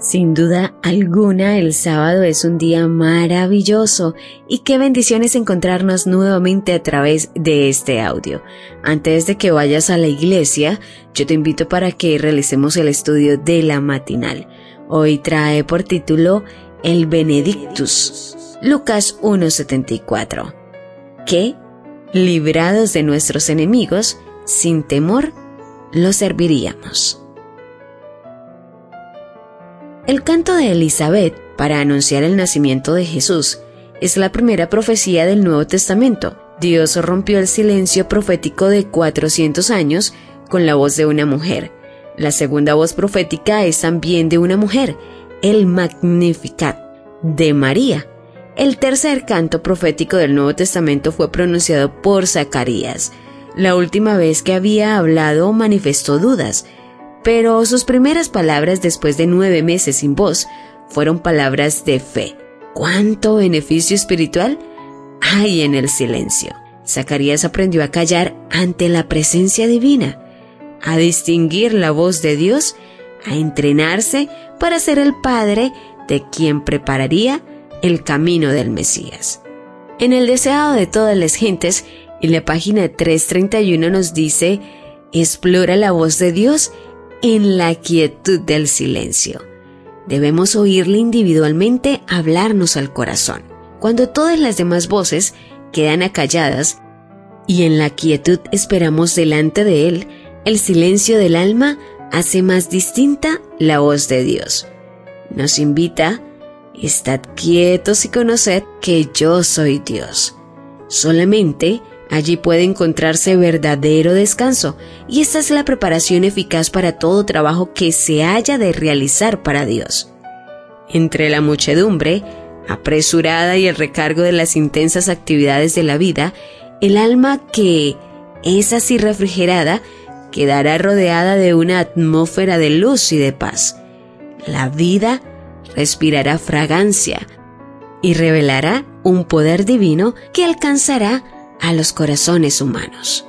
Sin duda alguna, el sábado es un día maravilloso y qué bendiciones encontrarnos nuevamente a través de este audio. Antes de que vayas a la iglesia, yo te invito para que realicemos el estudio de la matinal. Hoy trae por título El Benedictus, Lucas 1.74. Que, librados de nuestros enemigos, sin temor, los serviríamos. El canto de Elizabeth para anunciar el nacimiento de Jesús es la primera profecía del Nuevo Testamento. Dios rompió el silencio profético de 400 años con la voz de una mujer. La segunda voz profética es también de una mujer, el Magnificat, de María. El tercer canto profético del Nuevo Testamento fue pronunciado por Zacarías. La última vez que había hablado manifestó dudas, pero sus primeras palabras después de nueve meses sin voz fueron palabras de fe. ¿Cuánto beneficio espiritual hay en el silencio? Zacarías aprendió a callar ante la presencia divina, a distinguir la voz de Dios, a entrenarse para ser el padre de quien prepararía el camino del Mesías. En el deseado de todas las gentes, en la página 331 nos dice, explora la voz de Dios en la quietud del silencio. Debemos oírle individualmente hablarnos al corazón. Cuando todas las demás voces quedan acalladas y en la quietud esperamos delante de Él, el silencio del alma hace más distinta la voz de Dios. Nos invita, estad quietos y conoced que yo soy Dios. Solamente Allí puede encontrarse verdadero descanso y esta es la preparación eficaz para todo trabajo que se haya de realizar para Dios. Entre la muchedumbre, apresurada y el recargo de las intensas actividades de la vida, el alma que es así refrigerada quedará rodeada de una atmósfera de luz y de paz. La vida respirará fragancia y revelará un poder divino que alcanzará a los corazones humanos.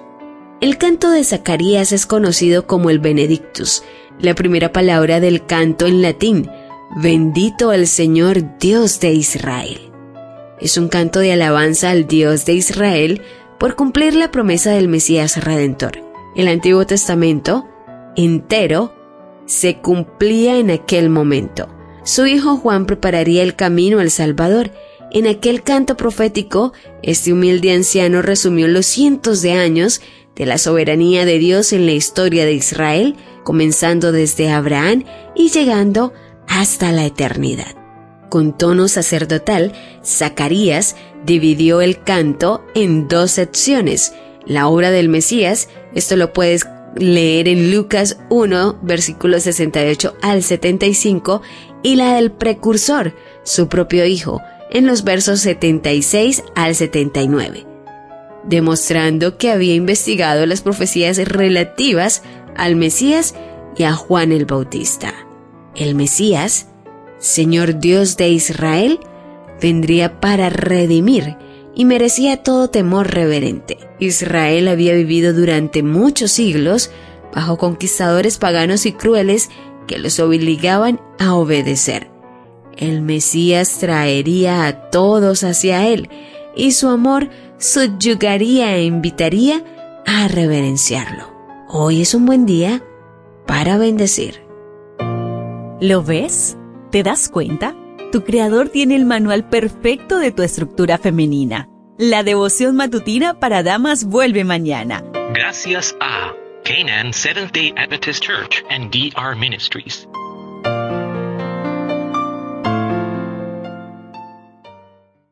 El canto de Zacarías es conocido como el Benedictus, la primera palabra del canto en latín, bendito al Señor Dios de Israel. Es un canto de alabanza al Dios de Israel por cumplir la promesa del Mesías Redentor. El Antiguo Testamento, entero, se cumplía en aquel momento. Su hijo Juan prepararía el camino al Salvador en aquel canto profético, este humilde anciano resumió los cientos de años de la soberanía de Dios en la historia de Israel, comenzando desde Abraham y llegando hasta la eternidad. Con tono sacerdotal, Zacarías dividió el canto en dos secciones. La obra del Mesías, esto lo puedes leer en Lucas 1, versículos 68 al 75, y la del precursor, su propio hijo, en los versos 76 al 79, demostrando que había investigado las profecías relativas al Mesías y a Juan el Bautista. El Mesías, Señor Dios de Israel, vendría para redimir y merecía todo temor reverente. Israel había vivido durante muchos siglos bajo conquistadores paganos y crueles que los obligaban a obedecer el Mesías traería a todos hacia Él y su amor subyugaría e invitaría a reverenciarlo. Hoy es un buen día para bendecir. ¿Lo ves? ¿Te das cuenta? Tu creador tiene el manual perfecto de tu estructura femenina. La devoción matutina para damas vuelve mañana. Gracias a Canaan Seventh Day Adventist Church and DR Ministries.